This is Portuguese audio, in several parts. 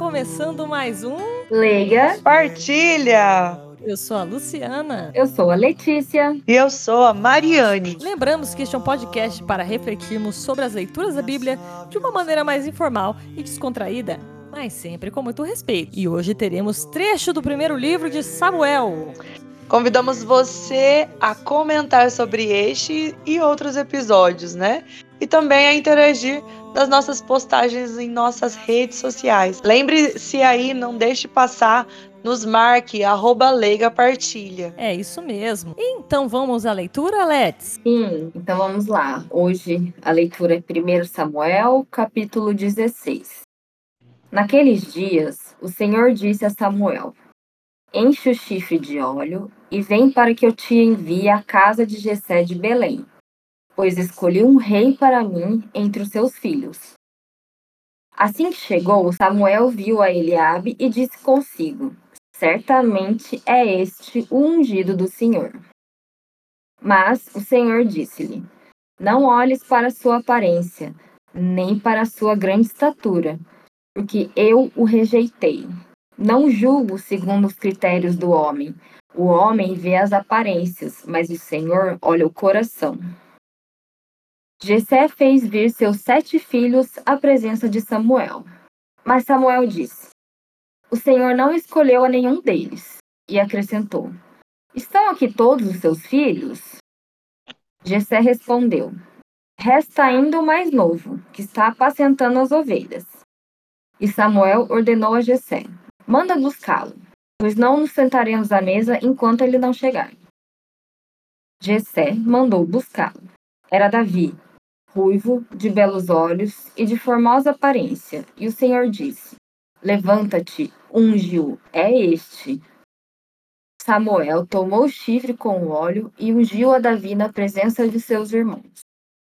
Começando mais um Leia. Partilha! Eu sou a Luciana. Eu sou a Letícia. E eu sou a Mariane. Lembramos que este é um podcast para refletirmos sobre as leituras da Bíblia de uma maneira mais informal e descontraída, mas sempre com muito respeito. E hoje teremos trecho do primeiro livro de Samuel. Convidamos você a comentar sobre este e outros episódios, né? E também a interagir nas nossas postagens em nossas redes sociais. Lembre-se aí, não deixe passar, nos marque, arroba Leiga Partilha. É isso mesmo. Então vamos à leitura, Let's? Sim, então vamos lá. Hoje a leitura é 1 Samuel, capítulo 16. Naqueles dias, o Senhor disse a Samuel: Enche o chifre de óleo e vem para que eu te envie à casa de Jessé de Belém, pois escolhi um rei para mim entre os seus filhos. Assim que chegou, Samuel viu a Eliabe e disse consigo: Certamente é este o ungido do Senhor. Mas o Senhor disse-lhe: Não olhes para sua aparência, nem para sua grande estatura, porque eu o rejeitei. Não julgo segundo os critérios do homem. O homem vê as aparências, mas o Senhor olha o coração. Jessé fez vir seus sete filhos à presença de Samuel. Mas Samuel disse: O Senhor não escolheu a nenhum deles. E acrescentou: Estão aqui todos os seus filhos? Jessé respondeu: Resta ainda o mais novo, que está apacentando as ovelhas. E Samuel ordenou a Jessé: Manda buscá-lo, pois não nos sentaremos à mesa enquanto ele não chegar. Jessé mandou buscá-lo. Era Davi, ruivo, de belos olhos e de formosa aparência, e o Senhor disse: Levanta-te, ungiu, é este. Samuel tomou o chifre com o óleo e ungiu a Davi na presença de seus irmãos.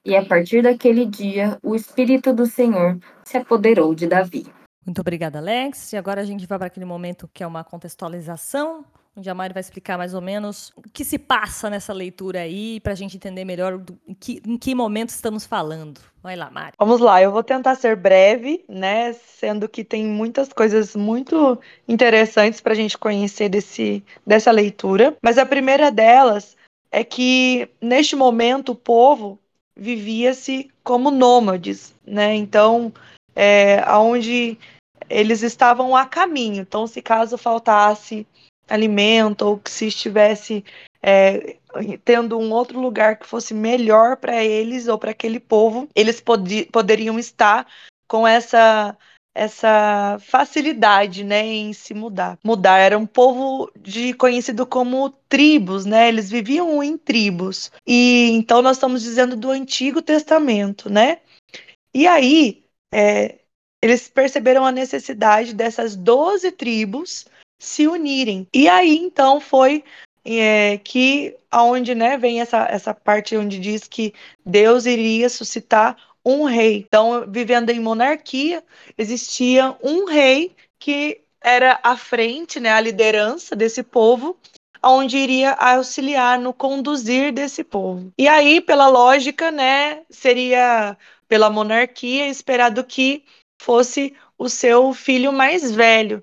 E a partir daquele dia, o Espírito do Senhor se apoderou de Davi. Muito obrigada, Alex. E agora a gente vai para aquele momento que é uma contextualização onde a Mari vai explicar mais ou menos o que se passa nessa leitura aí, para a gente entender melhor do, em, que, em que momento estamos falando. Vai lá, Mari. Vamos lá, eu vou tentar ser breve, né? Sendo que tem muitas coisas muito interessantes para a gente conhecer desse, dessa leitura. Mas a primeira delas é que neste momento o povo vivia-se como nômades, né? Então, é, onde eles estavam a caminho. Então, se caso faltasse alimento ou que se estivesse é, tendo um outro lugar que fosse melhor para eles ou para aquele povo, eles pod poderiam estar com essa essa facilidade, né, em se mudar. Mudar era um povo de conhecido como tribos, né? Eles viviam em tribos. E então nós estamos dizendo do Antigo Testamento, né? E aí é, eles perceberam a necessidade dessas doze tribos se unirem. E aí então foi é, que aonde né, vem essa, essa parte onde diz que Deus iria suscitar um rei. Então, vivendo em monarquia, existia um rei que era a frente, né, a liderança desse povo, onde iria auxiliar no conduzir desse povo. E aí, pela lógica, né, seria pela monarquia esperado que fosse o seu filho mais velho,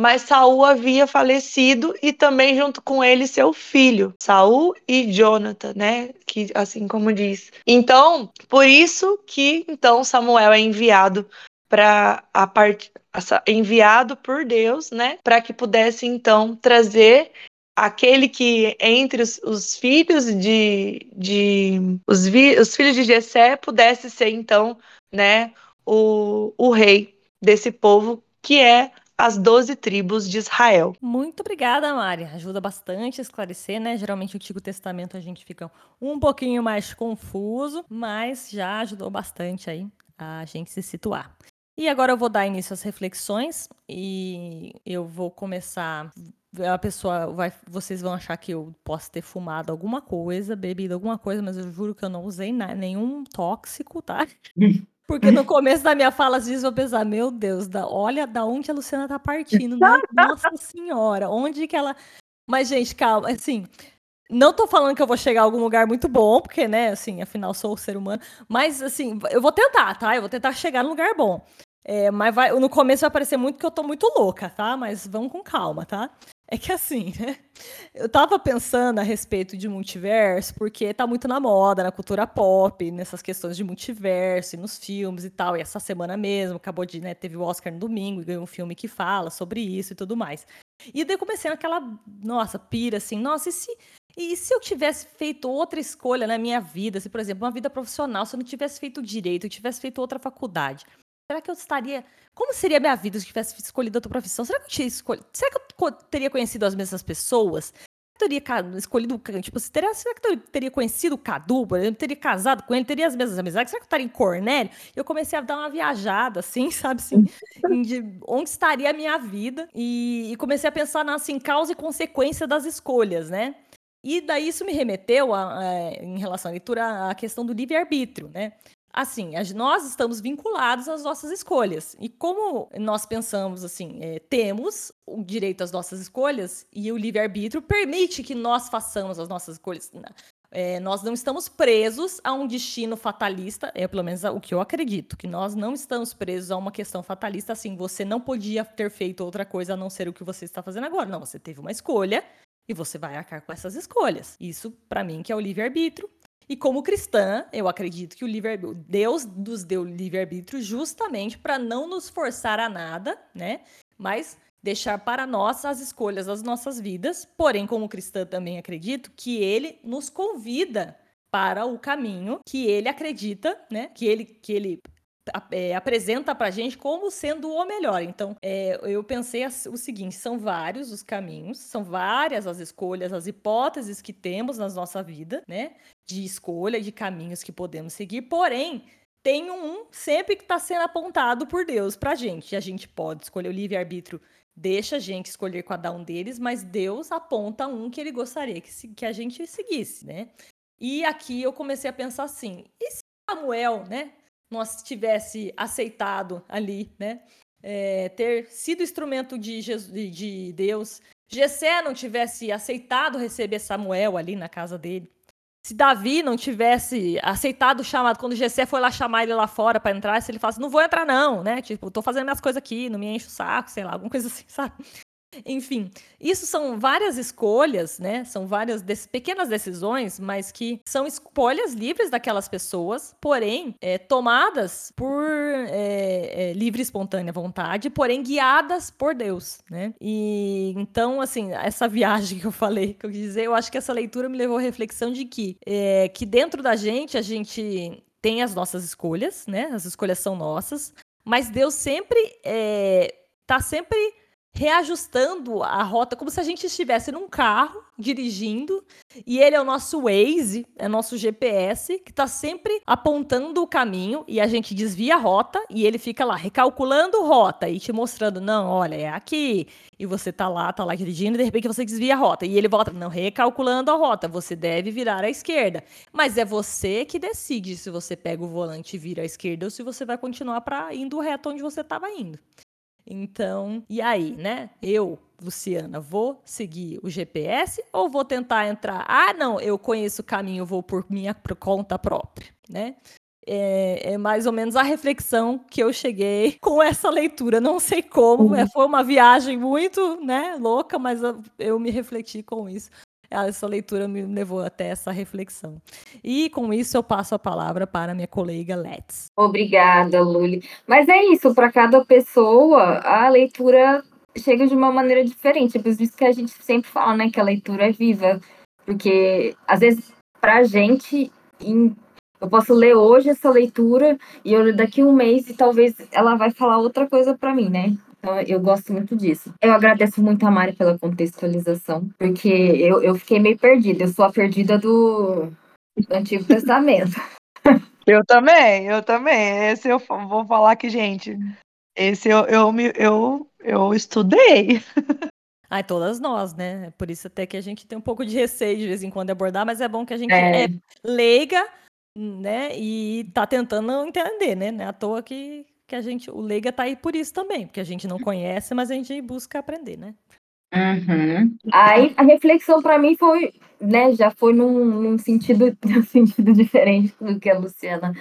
mas Saul havia falecido e também junto com ele seu filho, Saul e Jonathan, né? Que assim como diz. Então, por isso que então Samuel é enviado para a parte enviado por Deus, né, para que pudesse então trazer aquele que entre os, os filhos de, de os, vi, os filhos de Jessé pudesse ser então, né, o, o rei desse povo que é as doze tribos de Israel. Muito obrigada, Mari. Ajuda bastante a esclarecer, né? Geralmente o Antigo Testamento a gente fica um pouquinho mais confuso, mas já ajudou bastante aí a gente se situar. E agora eu vou dar início às reflexões e eu vou começar. A pessoa vai, vocês vão achar que eu posso ter fumado alguma coisa, bebido alguma coisa, mas eu juro que eu não usei nenhum tóxico, tá? Porque no começo da minha fala, às vezes eu pensar, meu Deus, da, olha da onde a Luciana tá partindo. Né? Nossa senhora, onde que ela. Mas, gente, calma, assim. Não tô falando que eu vou chegar a algum lugar muito bom, porque, né, assim, afinal sou ser humano. Mas, assim, eu vou tentar, tá? Eu vou tentar chegar num lugar bom. É, mas vai, no começo vai parecer muito que eu tô muito louca, tá? Mas vamos com calma, tá? É que assim, né? Eu tava pensando a respeito de multiverso, porque tá muito na moda, na cultura pop, nessas questões de multiverso, e nos filmes e tal. E essa semana mesmo, acabou de, né? Teve o Oscar no domingo e ganhou um filme que fala sobre isso e tudo mais. E daí comecei naquela, nossa, pira assim, nossa, e se, e se eu tivesse feito outra escolha na minha vida, se, por exemplo, uma vida profissional, se eu não tivesse feito direito, eu tivesse feito outra faculdade, será que eu estaria. Como seria a minha vida se eu tivesse escolhido outra profissão? Será que eu tinha escolhido. Será que eu teria conhecido as mesmas pessoas? Teria escolhido. Tipo, teria, será que eu teria conhecido o Cadu, por exemplo? Teria casado com ele? Teria as mesmas amizades? Será que eu estaria em Cornélio? Eu comecei a dar uma viajada, assim, sabe? Assim, de onde estaria a minha vida? E, e comecei a pensar na assim, causa e consequência das escolhas, né? E daí isso me remeteu, a, a, em relação à leitura, à questão do livre-arbítrio, né? Assim, nós estamos vinculados às nossas escolhas. E como nós pensamos assim, é, temos o direito às nossas escolhas e o livre-arbítrio permite que nós façamos as nossas escolhas. É, nós não estamos presos a um destino fatalista, é pelo menos o que eu acredito, que nós não estamos presos a uma questão fatalista, assim, você não podia ter feito outra coisa a não ser o que você está fazendo agora. Não, você teve uma escolha e você vai arcar com essas escolhas. Isso, para mim, que é o livre-arbítrio, e como cristã, eu acredito que o livre Deus nos deu livre-arbítrio justamente para não nos forçar a nada, né? Mas deixar para nós as escolhas das nossas vidas. Porém, como cristã também acredito que ele nos convida para o caminho que ele acredita, né? Que ele que ele é, apresenta para gente como sendo o melhor. Então, é, eu pensei o seguinte: são vários os caminhos, são várias as escolhas, as hipóteses que temos na nossa vida, né? De escolha, de caminhos que podemos seguir, porém. Tem um sempre que está sendo apontado por Deus para a gente. A gente pode escolher o livre-arbítrio deixa a gente escolher cada um deles, mas Deus aponta um que ele gostaria que, que a gente seguisse, né? E aqui eu comecei a pensar assim: e se Samuel, né, nós tivesse aceitado ali, né? É, ter sido instrumento de, Jesus, de Deus, Jessé não tivesse aceitado receber Samuel ali na casa dele, se Davi não tivesse aceitado o chamado, quando Jessé foi lá chamar ele lá fora para entrar, se ele falasse, não vou entrar não, né? Tipo, tô fazendo minhas coisas aqui, não me enche o saco, sei lá, alguma coisa assim, sabe? Enfim, isso são várias escolhas, né? São várias pequenas decisões, mas que são escolhas livres daquelas pessoas, porém é, tomadas por é, é, livre e espontânea vontade, porém guiadas por Deus, né? E então, assim, essa viagem que eu falei, que eu quis dizer, eu acho que essa leitura me levou à reflexão de que, que dentro da gente a gente tem as nossas escolhas, né? As escolhas são nossas, mas Deus sempre é, tá sempre reajustando a rota, como se a gente estivesse num carro dirigindo e ele é o nosso Waze, é nosso GPS, que está sempre apontando o caminho e a gente desvia a rota e ele fica lá recalculando rota e te mostrando, não, olha, é aqui. E você tá lá, tá lá dirigindo e de repente você desvia a rota e ele volta, não, recalculando a rota, você deve virar à esquerda. Mas é você que decide se você pega o volante e vira à esquerda ou se você vai continuar para indo reto onde você estava indo. Então, e aí, né? Eu, Luciana, vou seguir o GPS ou vou tentar entrar? Ah, não, eu conheço o caminho, vou por minha conta própria, né? É, é, mais ou menos a reflexão que eu cheguei com essa leitura. Não sei como, é, foi uma viagem muito né, louca, mas eu, eu me refleti com isso essa leitura me levou até essa reflexão. E com isso eu passo a palavra para minha colega Let's. Obrigada, Luli. Mas é isso, para cada pessoa, a leitura chega de uma maneira diferente. Por isso que a gente sempre fala, né, que a leitura é viva. Porque, às vezes, para a gente, eu posso ler hoje essa leitura e eu daqui um mês e talvez ela vai falar outra coisa para mim, né? Então, eu gosto muito disso. Eu agradeço muito a Mari pela contextualização, porque eu, eu fiquei meio perdida. Eu sou a perdida do, do Antigo Testamento. Eu também, eu também. Esse eu vou falar aqui, gente. Esse eu, eu, eu, eu, eu estudei. Ai, todas nós, né? Por isso até que a gente tem um pouco de receio de vez em quando abordar, mas é bom que a gente é, é leiga, né? E tá tentando entender, né? Não é à toa que, que a gente, o leiga tá aí por isso também, porque a gente não conhece, mas a gente busca aprender, né? Uhum. Aí a reflexão para mim foi, né, já foi num, num, sentido, num sentido diferente do que a Luciana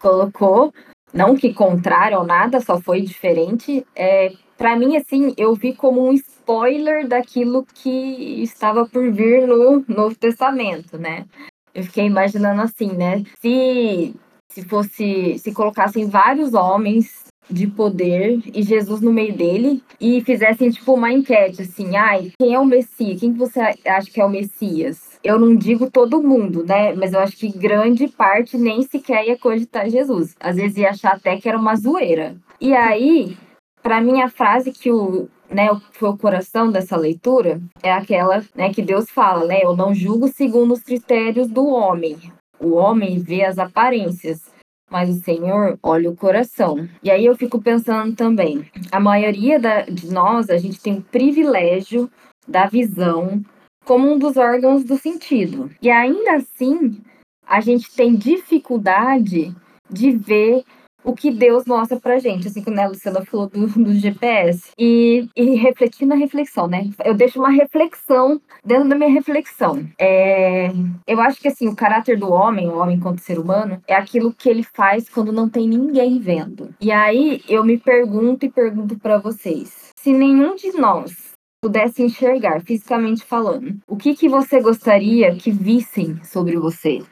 colocou, não que contrário ou nada, só foi diferente. É, para mim, assim, eu vi como um spoiler daquilo que estava por vir no Novo Testamento, né? Eu fiquei imaginando assim, né? Se se fosse se colocassem vários homens de poder e Jesus no meio dele e fizessem tipo uma enquete assim, ai, quem é o Messias? Quem você acha que é o Messias? Eu não digo todo mundo, né? Mas eu acho que grande parte nem sequer ia cogitar Jesus. Às vezes ia achar até que era uma zoeira. E aí, para mim a frase que o né, foi o coração dessa leitura é aquela, né, que Deus fala, né, eu não julgo segundo os critérios do homem. O homem vê as aparências, mas o Senhor olha o coração. E aí eu fico pensando também, a maioria da, de nós, a gente tem o privilégio da visão como um dos órgãos do sentido. E ainda assim, a gente tem dificuldade de ver o que Deus mostra pra gente, assim né, a Luciana falou do, do GPS, e, e refletir na reflexão, né? Eu deixo uma reflexão dentro da minha reflexão. É, eu acho que assim, o caráter do homem, o homem enquanto ser humano, é aquilo que ele faz quando não tem ninguém vendo. E aí eu me pergunto e pergunto para vocês: se nenhum de nós pudesse enxergar fisicamente falando, o que que você gostaria que vissem sobre você?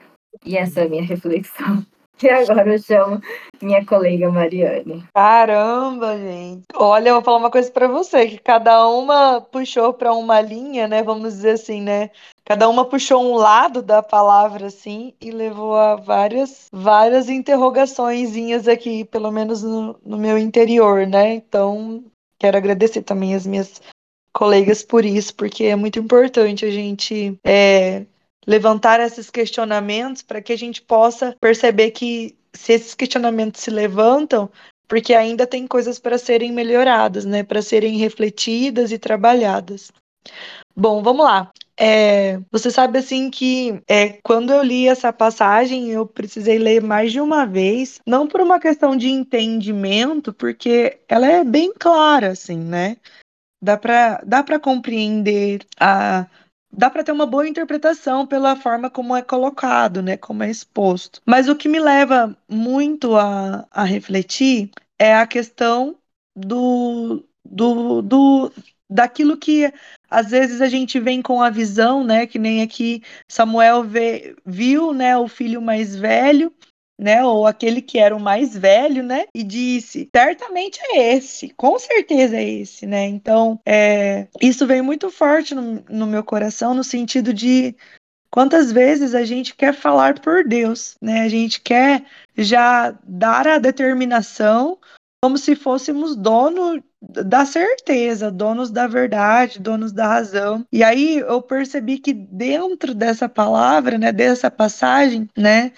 E essa é a minha reflexão. E agora eu chamo minha colega Mariane. Caramba, gente. Olha, eu vou falar uma coisa para você, que cada uma puxou para uma linha, né? Vamos dizer assim, né? Cada uma puxou um lado da palavra assim e levou a várias várias interrogaçõezinhas aqui, pelo menos no, no meu interior, né? Então, quero agradecer também as minhas colegas por isso, porque é muito importante a gente é, levantar esses questionamentos para que a gente possa perceber que se esses questionamentos se levantam, porque ainda tem coisas para serem melhoradas, né, para serem refletidas e trabalhadas. Bom, vamos lá. É, você sabe assim que é, quando eu li essa passagem eu precisei ler mais de uma vez, não por uma questão de entendimento, porque ela é bem clara, assim, né? Dá para dá para compreender a dá para ter uma boa interpretação pela forma como é colocado, né, como é exposto. Mas o que me leva muito a, a refletir é a questão do, do, do daquilo que às vezes a gente vem com a visão, né, que nem aqui Samuel vê, viu, né, o filho mais velho né, ou aquele que era o mais velho, né, e disse, certamente é esse, com certeza é esse, né, então, é, isso vem muito forte no, no meu coração, no sentido de quantas vezes a gente quer falar por Deus, né, a gente quer já dar a determinação como se fôssemos dono da certeza, donos da verdade, donos da razão. E aí eu percebi que dentro dessa palavra, né, dessa passagem, né,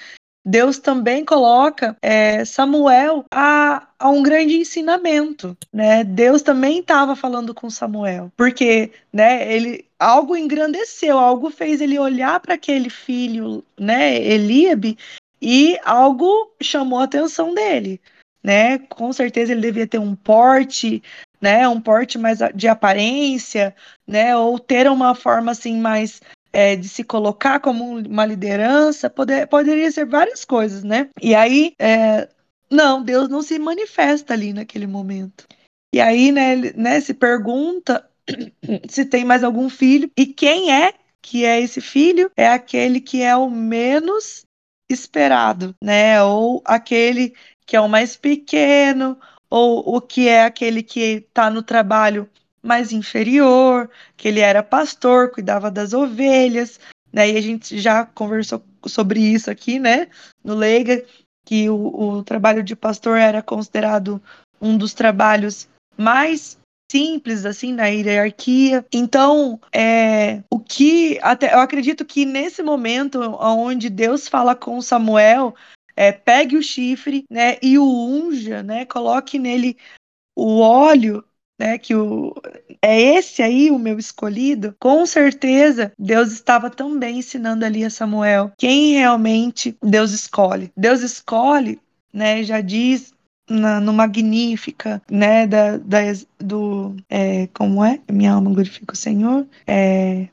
Deus também coloca é, Samuel a, a, um grande ensinamento, né? Deus também estava falando com Samuel, porque, né? Ele algo engrandeceu, algo fez ele olhar para aquele filho, né? Eliabe e algo chamou a atenção dele, né? Com certeza ele devia ter um porte, né? Um porte mais de aparência, né? Ou ter uma forma assim mais é, de se colocar como uma liderança, poder, poderia ser várias coisas, né? E aí, é, não, Deus não se manifesta ali naquele momento. E aí, né, né, se pergunta se tem mais algum filho e quem é que é esse filho? É aquele que é o menos esperado, né? Ou aquele que é o mais pequeno, ou o que é aquele que está no trabalho mais inferior, que ele era pastor, cuidava das ovelhas, né? E a gente já conversou sobre isso aqui, né? No Leiga, que o, o trabalho de pastor era considerado um dos trabalhos mais simples assim na hierarquia. Então, é, o que até eu acredito que nesse momento onde Deus fala com Samuel, é, pegue o chifre, né, e o unja, né, coloque nele o óleo né, que o, é esse aí o meu escolhido, com certeza Deus estava também ensinando ali a Samuel quem realmente Deus escolhe. Deus escolhe, né, já diz na, no Magnífica, né, da, da do, é, como é? Minha alma glorifica o Senhor. É,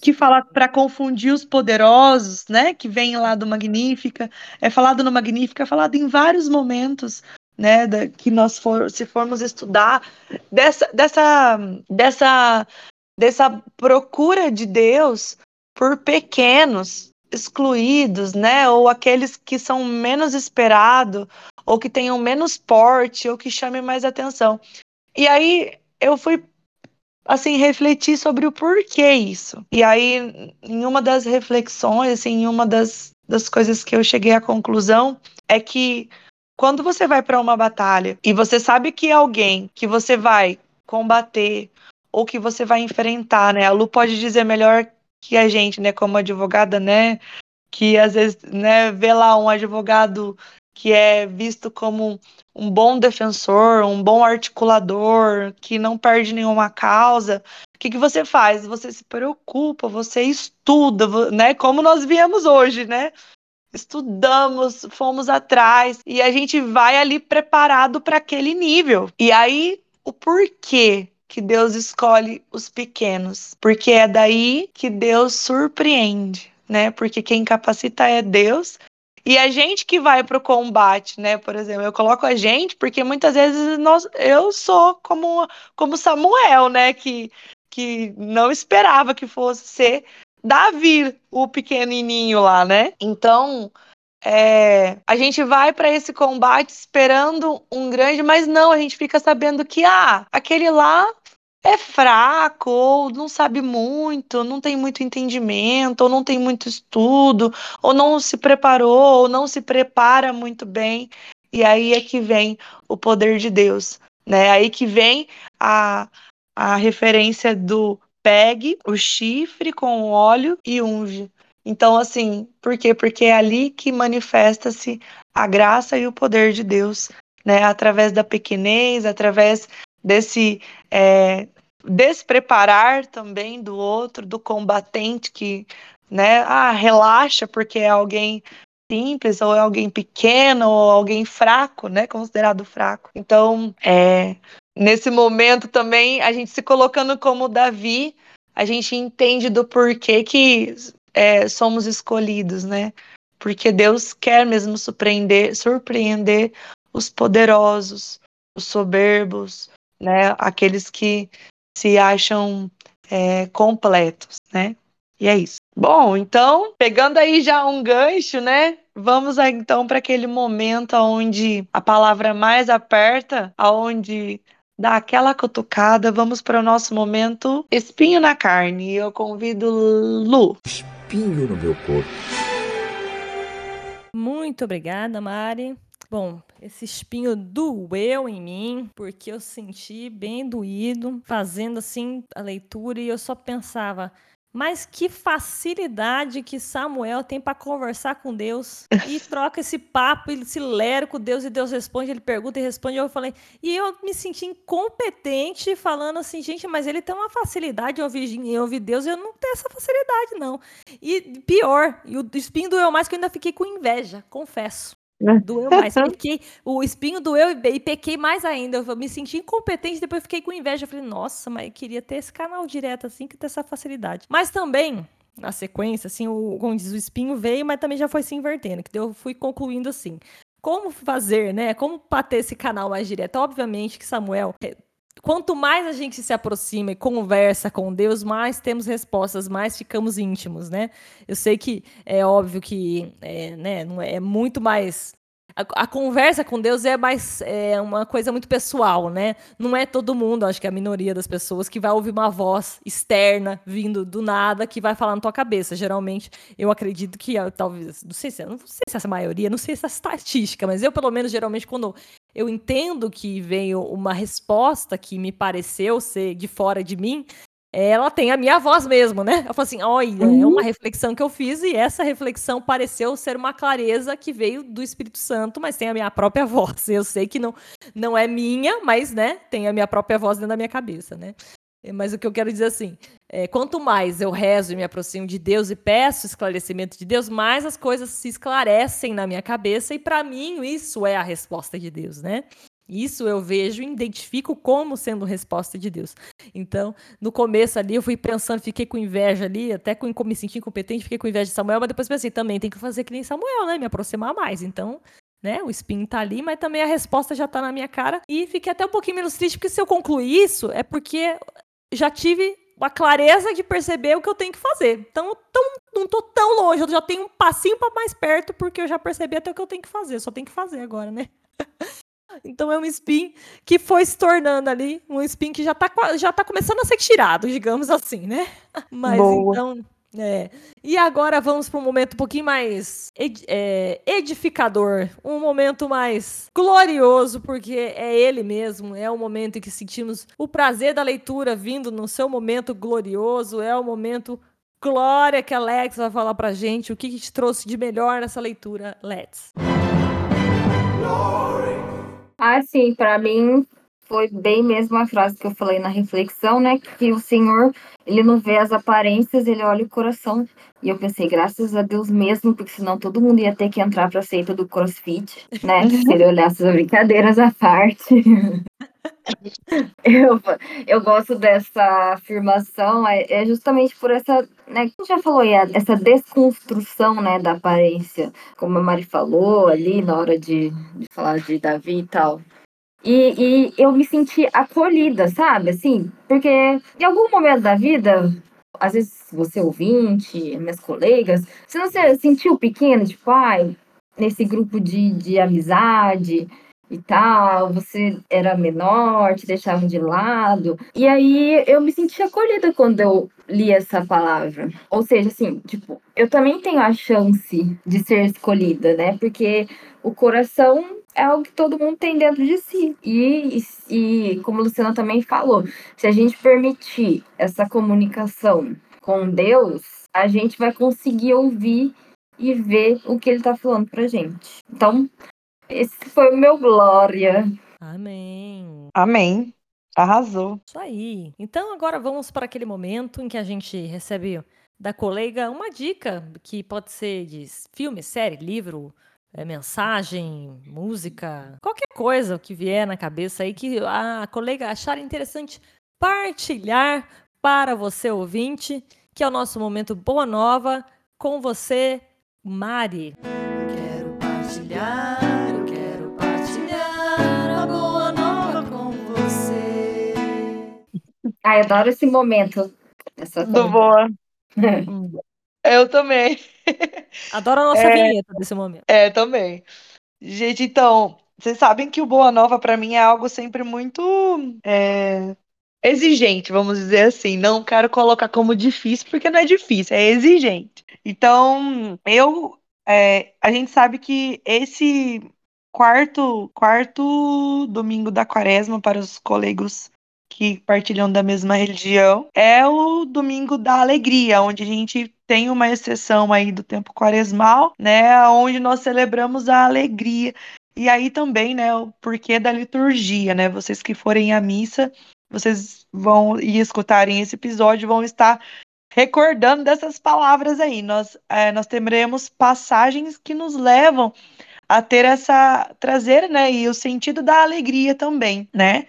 que fala para confundir os poderosos, né? Que vem lá do Magnífica. É falado no Magnífica, é falado em vários momentos, né? Da, que nós for, se formos estudar dessa, dessa, dessa, dessa procura de Deus por pequenos, excluídos, né? Ou aqueles que são menos esperados, ou que tenham menos porte, ou que chamem mais atenção. E aí eu fui assim refletir sobre o porquê isso. E aí em uma das reflexões, assim, em uma das, das coisas que eu cheguei à conclusão é que quando você vai para uma batalha e você sabe que alguém que você vai combater ou que você vai enfrentar, né? A Lu pode dizer melhor que a gente, né, como advogada, né, que às vezes, né, vê lá um advogado que é visto como um bom defensor, um bom articulador, que não perde nenhuma causa, o que, que você faz? Você se preocupa, você estuda, né? Como nós viemos hoje, né? Estudamos, fomos atrás e a gente vai ali preparado para aquele nível. E aí, o porquê que Deus escolhe os pequenos? Porque é daí que Deus surpreende. Né? Porque quem capacita é Deus e a gente que vai para o combate, né? Por exemplo, eu coloco a gente porque muitas vezes nós, eu sou como, como Samuel, né? Que, que não esperava que fosse ser Davi, o pequenininho lá, né? Então, é, a gente vai para esse combate esperando um grande, mas não, a gente fica sabendo que ah, aquele lá é fraco, ou não sabe muito, não tem muito entendimento, ou não tem muito estudo, ou não se preparou, ou não se prepara muito bem. E aí é que vem o poder de Deus, né? Aí que vem a, a referência do pegue o chifre com óleo e unge. Então, assim, por quê? Porque é ali que manifesta-se a graça e o poder de Deus, né? Através da pequenez, através desse é, despreparar também do outro, do combatente que, né, ah, relaxa porque é alguém simples ou é alguém pequeno ou alguém fraco, né, considerado fraco. Então, é, nesse momento também a gente se colocando como Davi, a gente entende do porquê que é, somos escolhidos, né? Porque Deus quer mesmo surpreender, surpreender os poderosos, os soberbos, né? Aqueles que se acham é, completos, né? E é isso. Bom, então, pegando aí já um gancho, né? Vamos então para aquele momento onde a palavra mais aperta, aonde dá aquela cutucada. Vamos para o nosso momento espinho na carne. Eu convido Lu. Espinho no meu corpo. Muito obrigada, Mari. Bom, esse espinho doeu em mim, porque eu senti bem doído, fazendo assim a leitura, e eu só pensava, mas que facilidade que Samuel tem para conversar com Deus. E troca esse papo, ele se lera com Deus e Deus responde, ele pergunta e responde. Eu falei, e eu me senti incompetente falando assim, gente, mas ele tem uma facilidade em ouvir, em ouvir Deus e eu não tenho essa facilidade, não. E pior, e o espinho doeu mais que eu ainda fiquei com inveja, confesso. Doeu mais. Fiquei, o espinho doeu e, e pequei mais ainda. Eu me senti incompetente, depois fiquei com inveja. Eu falei, nossa, mas eu queria ter esse canal direto assim, que ter essa facilidade. Mas também, na sequência, assim, o, como diz, o espinho veio, mas também já foi se invertendo. Que eu fui concluindo assim. Como fazer, né? Como para ter esse canal mais direto? Obviamente que Samuel quanto mais a gente se aproxima e conversa com Deus, mais temos respostas, mais ficamos íntimos, né? Eu sei que é óbvio que é, né, é, é muito mais a, a, conversa com Deus é mais é uma coisa muito pessoal, né? Não é todo mundo, acho que é a minoria das pessoas que vai ouvir uma voz externa vindo do nada que vai falar na tua cabeça. Geralmente, eu acredito que talvez, não sei se, não sei se essa maioria, não sei se é estatística, mas eu pelo menos geralmente quando eu entendo que veio uma resposta que me pareceu ser de fora de mim, ela tem a minha voz mesmo, né? Eu falo assim, olha, uhum. é uma reflexão que eu fiz e essa reflexão pareceu ser uma clareza que veio do Espírito Santo, mas tem a minha própria voz. Eu sei que não, não é minha, mas, né, tem a minha própria voz dentro da minha cabeça, né? Mas o que eu quero dizer assim, é, quanto mais eu rezo e me aproximo de Deus e peço esclarecimento de Deus, mais as coisas se esclarecem na minha cabeça e para mim isso é a resposta de Deus, né? Isso eu vejo e identifico como sendo resposta de Deus. Então, no começo ali, eu fui pensando, fiquei com inveja ali, até com, me senti incompetente, fiquei com inveja de Samuel, mas depois pensei, também tem que fazer que nem Samuel, né? Me aproximar mais. Então, né? O spin tá ali, mas também a resposta já tá na minha cara. E fiquei até um pouquinho menos triste, porque se eu concluir isso, é porque já tive a clareza de perceber o que eu tenho que fazer. Então, tão, não tô tão longe, eu já tenho um passinho para mais perto, porque eu já percebi até o que eu tenho que fazer. só tenho que fazer agora, né? então é um spin que foi se tornando ali, um spin que já tá, já tá começando a ser tirado, digamos assim, né? Mas Boa. então é. E agora vamos para um momento um pouquinho mais ed é, edificador, um momento mais glorioso, porque é ele mesmo, é o momento em que sentimos o prazer da leitura vindo no seu momento glorioso, é o momento glória que a Lex vai falar pra gente, o que, que te trouxe de melhor nessa leitura, Let's. Ah, sim, para mim foi bem mesmo a frase que eu falei na reflexão, né? Que o Senhor, ele não vê as aparências, ele olha o coração. E eu pensei, graças a Deus mesmo, porque senão todo mundo ia ter que entrar para a seita do CrossFit, né? Se ele olhasse as brincadeiras à parte. eu, eu gosto dessa afirmação, é, é justamente por essa, né, que já falou aí, essa desconstrução, né, da aparência, como a Mari falou ali na hora de, de falar de Davi e tal. E, e eu me senti acolhida, sabe? Assim, porque em algum momento da vida, às vezes você ouvinte, minhas colegas, você não se sentiu pequeno, tipo, ai, nesse grupo de, de amizade e tal, você era menor, te deixavam de lado. E aí eu me senti acolhida quando eu li essa palavra. Ou seja, assim, tipo, eu também tenho a chance de ser escolhida, né? Porque o coração é algo que todo mundo tem dentro de si. E, e, como a Luciana também falou, se a gente permitir essa comunicação com Deus, a gente vai conseguir ouvir e ver o que ele está falando pra gente. Então, esse foi o meu glória. Amém. Amém. Arrasou. Isso aí. Então agora vamos para aquele momento em que a gente recebe da colega uma dica que pode ser de filme, série, livro, é, mensagem, música, qualquer coisa que vier na cabeça aí que a colega achar interessante partilhar para você ouvinte, que é o nosso momento Boa Nova com você, Mari. Quero partilhar, eu quero partilhar a boa nova com você. Ai, adoro esse momento. Essa Do boa. eu também. Adoro a nossa é, vinheta desse momento. É, também. Gente, então, vocês sabem que o Boa Nova para mim é algo sempre muito é, exigente, vamos dizer assim. Não quero colocar como difícil, porque não é difícil, é exigente. Então, eu. É, a gente sabe que esse quarto, quarto domingo da quaresma para os colegas que partilham da mesma religião, é o domingo da alegria, onde a gente tem uma exceção aí do tempo quaresmal, né, onde nós celebramos a alegria. E aí também, né, o porquê da liturgia, né? Vocês que forem à missa, vocês vão e escutarem esse episódio vão estar recordando dessas palavras aí. Nós, é, nós teremos passagens que nos levam a ter essa trazer, né, e o sentido da alegria também, né?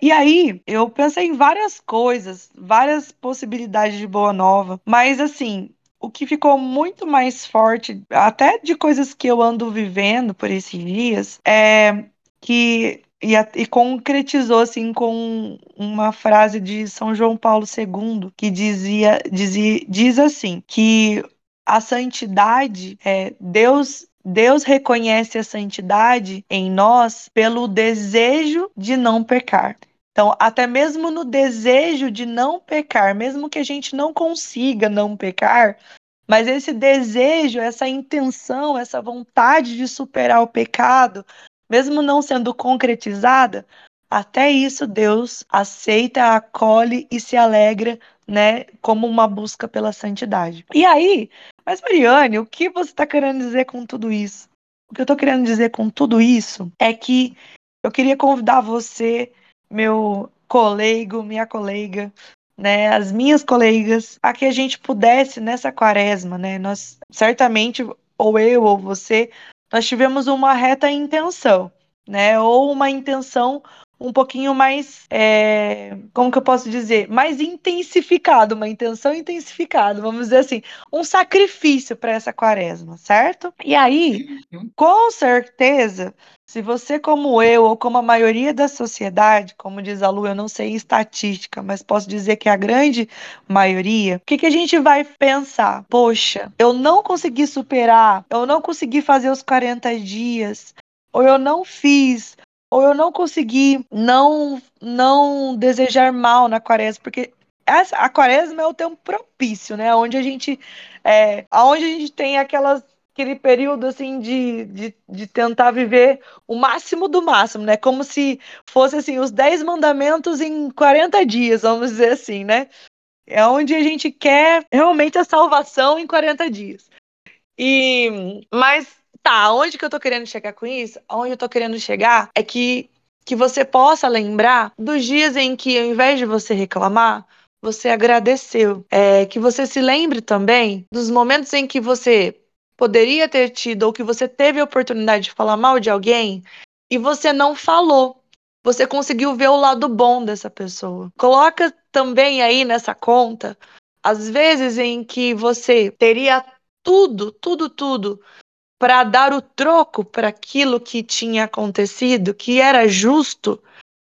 E aí, eu pensei em várias coisas, várias possibilidades de boa nova, mas assim, o que ficou muito mais forte, até de coisas que eu ando vivendo por esses dias, é que e, e, concretizou assim com uma frase de São João Paulo II que dizia, dizia diz assim que a santidade é Deus Deus reconhece a santidade em nós pelo desejo de não pecar. Então, até mesmo no desejo de não pecar, mesmo que a gente não consiga não pecar, mas esse desejo, essa intenção, essa vontade de superar o pecado, mesmo não sendo concretizada, até isso Deus aceita, acolhe e se alegra, né, como uma busca pela santidade. E aí, mas Mariane, o que você está querendo dizer com tudo isso? O que eu estou querendo dizer com tudo isso é que eu queria convidar você meu colega, minha colega, né, as minhas colegas, a que a gente pudesse nessa quaresma, né, nós certamente ou eu ou você, nós tivemos uma reta intenção, né? Ou uma intenção um pouquinho mais, é, como que eu posso dizer, mais intensificado, uma intenção intensificada, vamos dizer assim, um sacrifício para essa quaresma, certo? E aí, Uhum. com certeza, se você, como eu, ou como a maioria da sociedade, como diz a Lu, eu não sei estatística, mas posso dizer que a grande maioria, o que, que a gente vai pensar? Poxa, eu não consegui superar, eu não consegui fazer os 40 dias, ou eu não fiz, ou eu não consegui não não desejar mal na quaresma, porque essa, a quaresma é o tempo propício, né? Onde a gente é, onde a gente tem aquelas aquele período assim de, de, de tentar viver o máximo do máximo, né? Como se fosse assim os 10 mandamentos em 40 dias, vamos dizer assim, né? É onde a gente quer realmente a salvação em 40 dias. E mas tá, onde que eu tô querendo chegar com isso? Onde eu tô querendo chegar é que que você possa lembrar dos dias em que, ao invés de você reclamar, você agradeceu. É, que você se lembre também dos momentos em que você poderia ter tido ou que você teve a oportunidade de falar mal de alguém e você não falou. Você conseguiu ver o lado bom dessa pessoa. Coloca também aí nessa conta as vezes em que você teria tudo, tudo, tudo para dar o troco para aquilo que tinha acontecido, que era justo,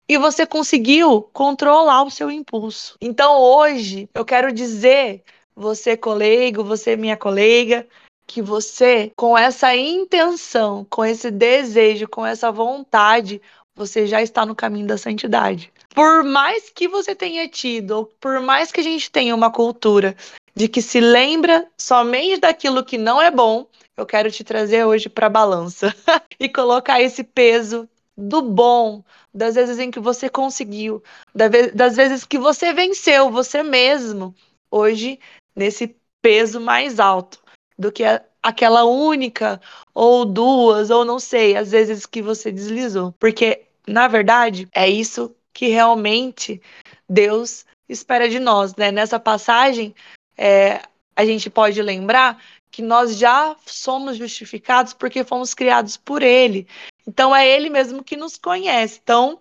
e você conseguiu controlar o seu impulso. Então hoje eu quero dizer, você colega, você minha colega, que você, com essa intenção, com esse desejo, com essa vontade, você já está no caminho da santidade. Por mais que você tenha tido, ou por mais que a gente tenha uma cultura de que se lembra somente daquilo que não é bom, eu quero te trazer hoje para a balança e colocar esse peso do bom, das vezes em que você conseguiu, das vezes que você venceu você mesmo, hoje nesse peso mais alto do que aquela única ou duas ou não sei, às vezes que você deslizou, porque na verdade é isso que realmente Deus espera de nós, né? Nessa passagem é, a gente pode lembrar que nós já somos justificados porque fomos criados por Ele. Então é Ele mesmo que nos conhece. Então,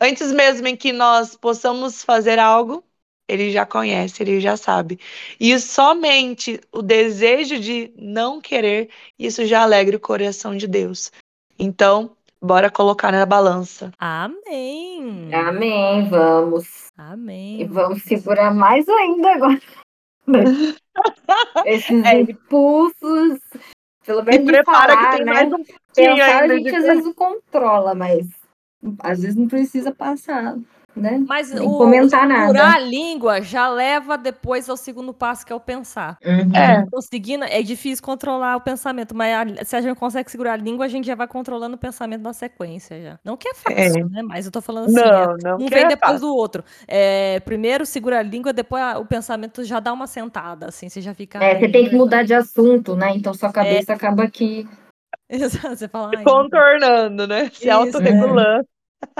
antes mesmo em que nós possamos fazer algo, Ele já conhece, Ele já sabe. E somente o desejo de não querer, isso já alegra o coração de Deus. Então, bora colocar na balança. Amém. Amém, vamos. Amém. E vamos segurar mais ainda agora. Esses É. impulsos, pelo menos de prepara falar, que tem né? mais um pouquinho Pensar a gente de- às vezes não controla, mas às vezes não precisa passar, né? Mas Nem o comentar segurar nada. a língua já leva depois ao segundo passo, que é o pensar. Uhum. É. Conseguindo, é difícil controlar o pensamento, mas a- se a gente consegue segurar a língua, a gente já vai controlando o pensamento na sequência já. Não que é fácil, né? Mas eu tô falando assim, é, Não, não um vem é depois fácil. do outro. É, primeiro segura a língua, depois a- o pensamento já dá uma sentada, assim, você já fica. É, "Ai, você tem que verdade." mudar de assunto, né? Então É. sua cabeça acaba que. Exato, Você fala, Contornando, né? Se Isso. autorregulando,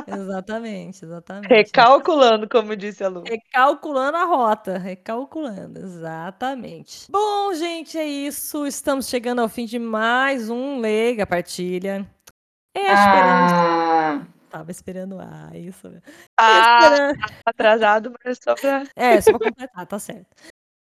exatamente, exatamente. recalculando, como disse a Lu. Recalculando a rota, recalculando, exatamente. Bom, gente, é isso. Estamos chegando ao fim de mais um Leiga Partilha. É, esperamos. Ah, Tava esperando. Ah, isso. Ah, Esperando- atrasado, mas só pra. É, só pra completar, tá certo.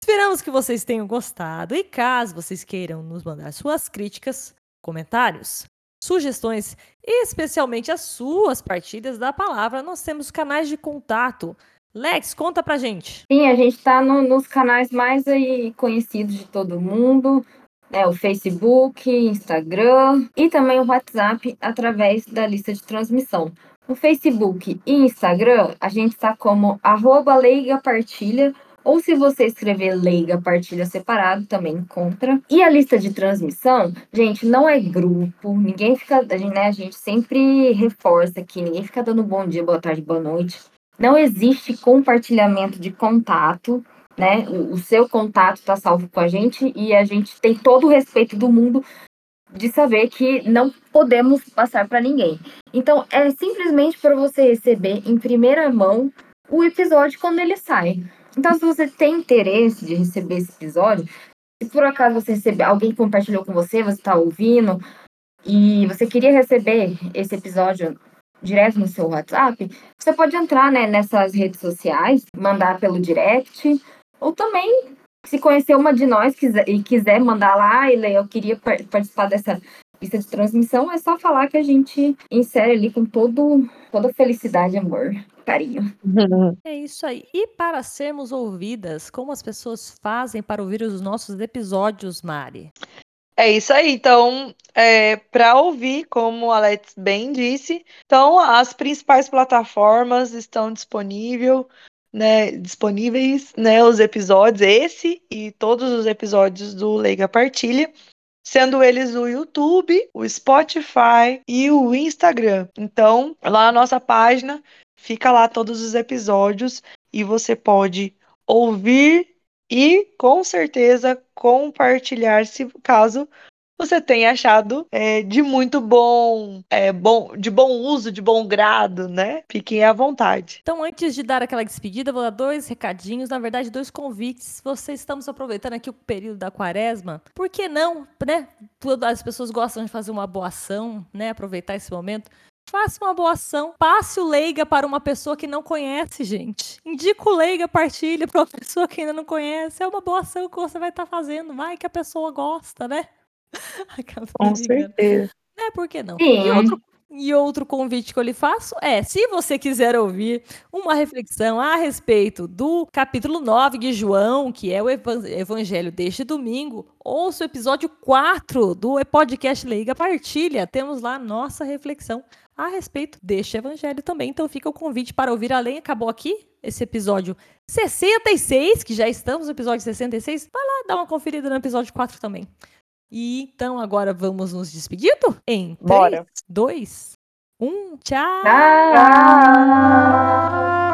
Esperamos que vocês tenham gostado. E caso vocês queiram nos mandar suas críticas, comentários, sugestões especialmente as suas partilhas da palavra, nós temos canais de contato. Lex, conta pra gente. sim, a gente tá no- nos canais mais aí conhecidos de todo mundo. né? o Facebook, Instagram e também o WhatsApp através da lista de transmissão. No Facebook e Instagram, a gente está como arroba Leiga Partilha, ou se você escrever Leiga Partilha separado, também encontra. E a lista de transmissão, gente, não é grupo, ninguém fica, né, a gente sempre reforça aqui, ninguém fica dando bom dia, boa tarde, boa noite. Não existe compartilhamento de contato, né? O, o seu contato está salvo com a gente e a gente tem todo o respeito do mundo de saber que não podemos passar para ninguém. Então, é simplesmente para você receber em primeira mão o episódio quando ele sai. Então, se você tem interesse de receber esse episódio, se por acaso você receber, alguém compartilhou com você, você está ouvindo, e você queria receber esse episódio direto no seu WhatsApp, você pode entrar né, nessas redes sociais, mandar pelo direct, ou também, se conhecer uma de nós e quiser mandar lá, e eu queria participar dessa lista de transmissão, é só falar que a gente insere ali com todo, toda felicidade, amor, carinho. É isso aí. E para sermos ouvidas, como as pessoas fazem para ouvir os nossos episódios, Mari? É isso aí. Então, é, para ouvir, como o Alex bem disse, então as principais plataformas estão disponível, né, disponíveis, né, os episódios, esse e todos os episódios do Leiga Partilha, sendo eles o YouTube, o Spotify e o Instagram. Então, lá na nossa página fica lá todos os episódios e você pode ouvir e com certeza compartilhar se caso você tenha achado é, de muito bom, é, bom, de bom uso, de bom grado, né? Fiquem à vontade. Então, antes de dar aquela despedida, vou dar dois recadinhos, na verdade, dois convites. Vocês estamos aproveitando aqui o período da quaresma. Por que não, né? Todas as pessoas gostam de fazer uma boa ação, né? Aproveitar esse momento. Faça uma boa ação. Passe o Leiga para uma pessoa que não conhece, gente. Indica o Leiga, partilha para uma pessoa que ainda não conhece. É uma boa ação que você vai estar tá fazendo. Vai que a pessoa gosta, né? Com certeza. É, por que não? Sim. E outro, e outro convite que eu lhe faço é: se você quiser ouvir uma reflexão a respeito do capítulo 9 de João, que é o Evangelho deste domingo, ouça o episódio 4 do podcast Leiga Partilha. Temos lá nossa reflexão a respeito deste evangelho também. Então fica o convite para ouvir além. Acabou aqui esse episódio 66, que já estamos no episódio 66. Vai lá dar uma conferida no episódio 4 também. E então agora vamos nos despedindo? Em 3, 2, 1, tchau! Tchau!